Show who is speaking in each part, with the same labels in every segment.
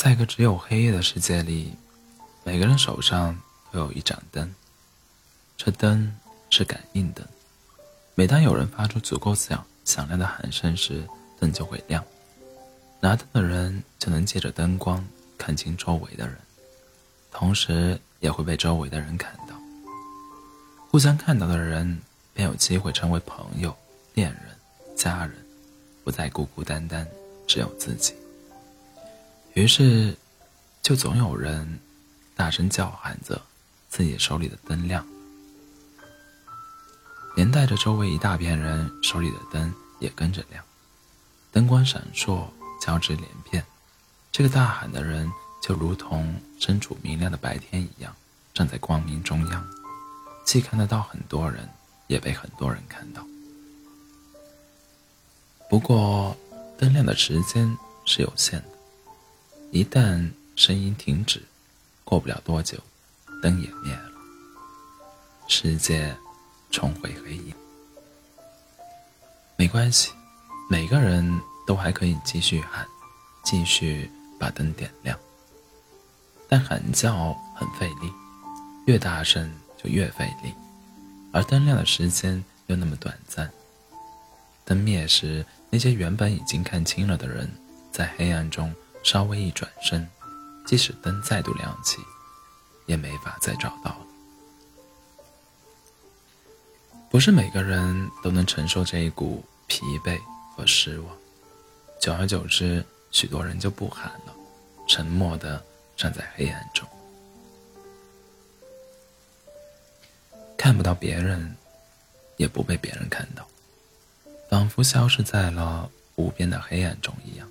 Speaker 1: 在一个只有黑夜的世界里，每个人手上都有一盏灯。这灯是感应灯，每当有人发出足够响响亮的喊声时，灯就会亮。拿灯的人就能借着灯光看清周围的人，同时也会被周围的人看到。互相看到的人便有机会成为朋友、恋人、家人，不再孤孤单单，只有自己。于是，就总有人大声叫喊着，自己手里的灯亮，连带着周围一大片人手里的灯也跟着亮，灯光闪烁，交织连片。这个大喊的人就如同身处明亮的白天一样，站在光明中央，既看得到很多人，也被很多人看到。不过，灯亮的时间是有限的。一旦声音停止，过不了多久，灯也灭了，世界重回黑夜。没关系，每个人都还可以继续喊，继续把灯点亮。但喊叫很费力，越大声就越费力，而灯亮的时间又那么短暂。灯灭时，那些原本已经看清了的人，在黑暗中。稍微一转身，即使灯再度亮起，也没法再找到了。不是每个人都能承受这一股疲惫和失望，久而久之，许多人就不喊了，沉默的站在黑暗中，看不到别人，也不被别人看到，仿佛消失在了无边的黑暗中一样。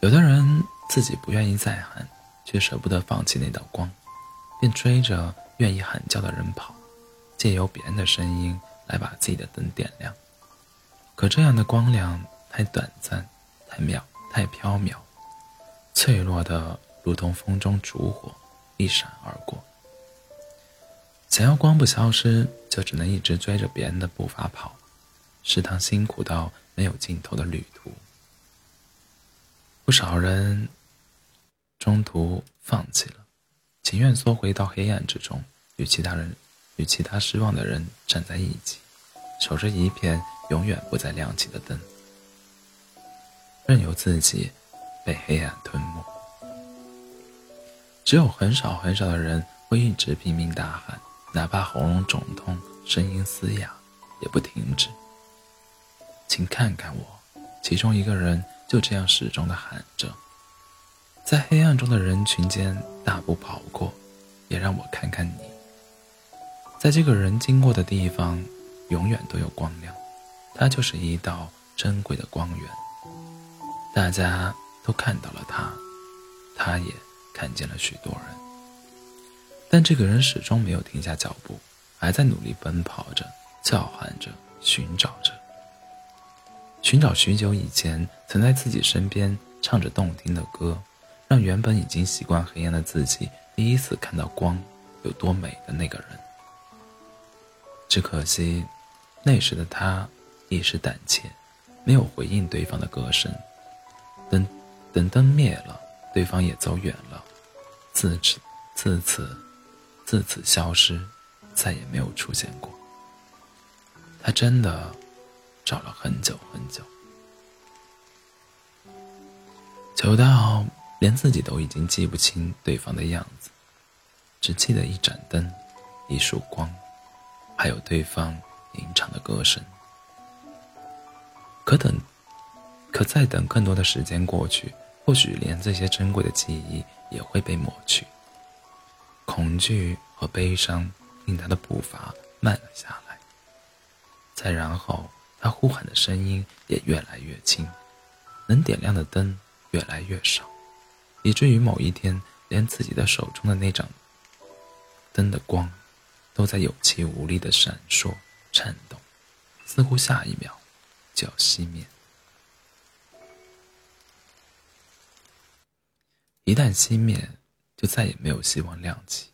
Speaker 1: 有的人自己不愿意再喊，却舍不得放弃那道光，便追着愿意喊叫的人跑，借由别人的声音来把自己的灯点亮。可这样的光亮太短暂，太渺，太飘渺，脆弱的如同风中烛火，一闪而过。想要光不消失，就只能一直追着别人的步伐跑，是趟辛苦到没有尽头的旅途。不少人中途放弃了，情愿缩回到黑暗之中，与其他人、与其他失望的人站在一起，守着一片永远不再亮起的灯，任由自己被黑暗吞没。只有很少很少的人会一直拼命大喊，哪怕喉咙肿痛、声音嘶哑，也不停止。请看看我，其中一个人。就这样始终的喊着，在黑暗中的人群间大步跑过，也让我看看你。在这个人经过的地方，永远都有光亮，它就是一道珍贵的光源。大家都看到了他，他也看见了许多人，但这个人始终没有停下脚步，还在努力奔跑着，叫喊着，寻找着。寻找许久以前，曾在自己身边唱着动听的歌，让原本已经习惯黑暗的自己第一次看到光有多美的那个人。只可惜，那时的他一时胆怯，没有回应对方的歌声。等，等灯灭了，对方也走远了，自此，自此，自此消失，再也没有出现过。他真的。找了很久很久，久到连自己都已经记不清对方的样子，只记得一盏灯、一束光，还有对方吟唱的歌声。可等，可再等更多的时间过去，或许连这些珍贵的记忆也会被抹去。恐惧和悲伤令他的步伐慢了下来，再然后。他呼喊的声音也越来越轻，能点亮的灯越来越少，以至于某一天，连自己的手中的那盏灯的光，都在有气无力的闪烁、颤动，似乎下一秒就要熄灭。一旦熄灭，就再也没有希望亮起。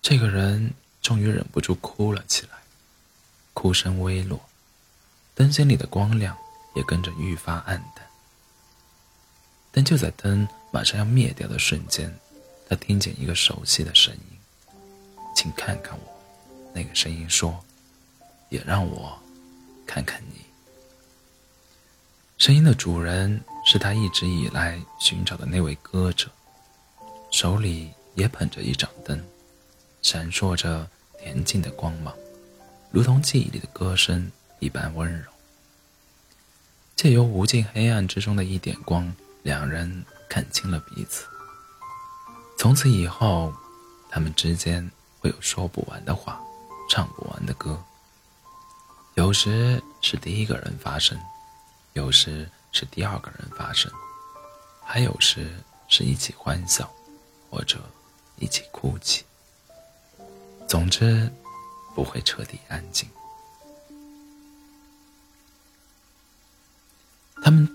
Speaker 1: 这个人终于忍不住哭了起来。哭声微落，灯芯里的光亮也跟着愈发暗淡。但就在灯马上要灭掉的瞬间，他听见一个熟悉的声音：“请看看我。”那个声音说：“也让我看看你。”声音的主人是他一直以来寻找的那位歌者，手里也捧着一盏灯，闪烁着恬静的光芒，如同记忆里的歌声一般温柔。借由无尽黑暗之中的一点光。两人看清了彼此。从此以后，他们之间会有说不完的话，唱不完的歌。有时是第一个人发声，有时是第二个人发声，还有时是一起欢笑，或者一起哭泣。总之，不会彻底安静。他们。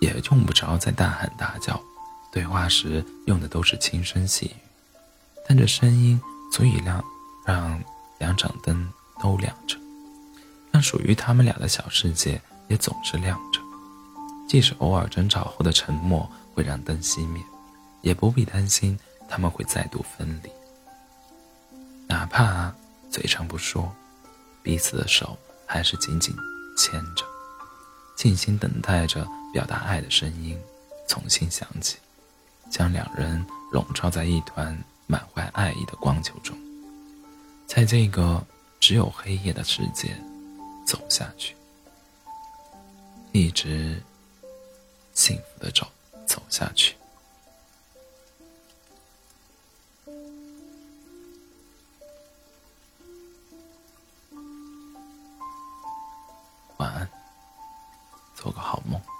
Speaker 1: 也用不着再大喊大叫，对话时用的都是轻声细语，但这声音足以让让两盏灯都亮着，让属于他们俩的小世界也总是亮着。即使偶尔争吵后的沉默会让灯熄灭，也不必担心他们会再度分离。哪怕嘴上不说，彼此的手还是紧紧牵着，静心等待着。表达爱的声音重新响起，将两人笼罩在一团满怀爱意的光球中，在这个只有黑夜的世界走下去，一直幸福的走走下去。做个好梦。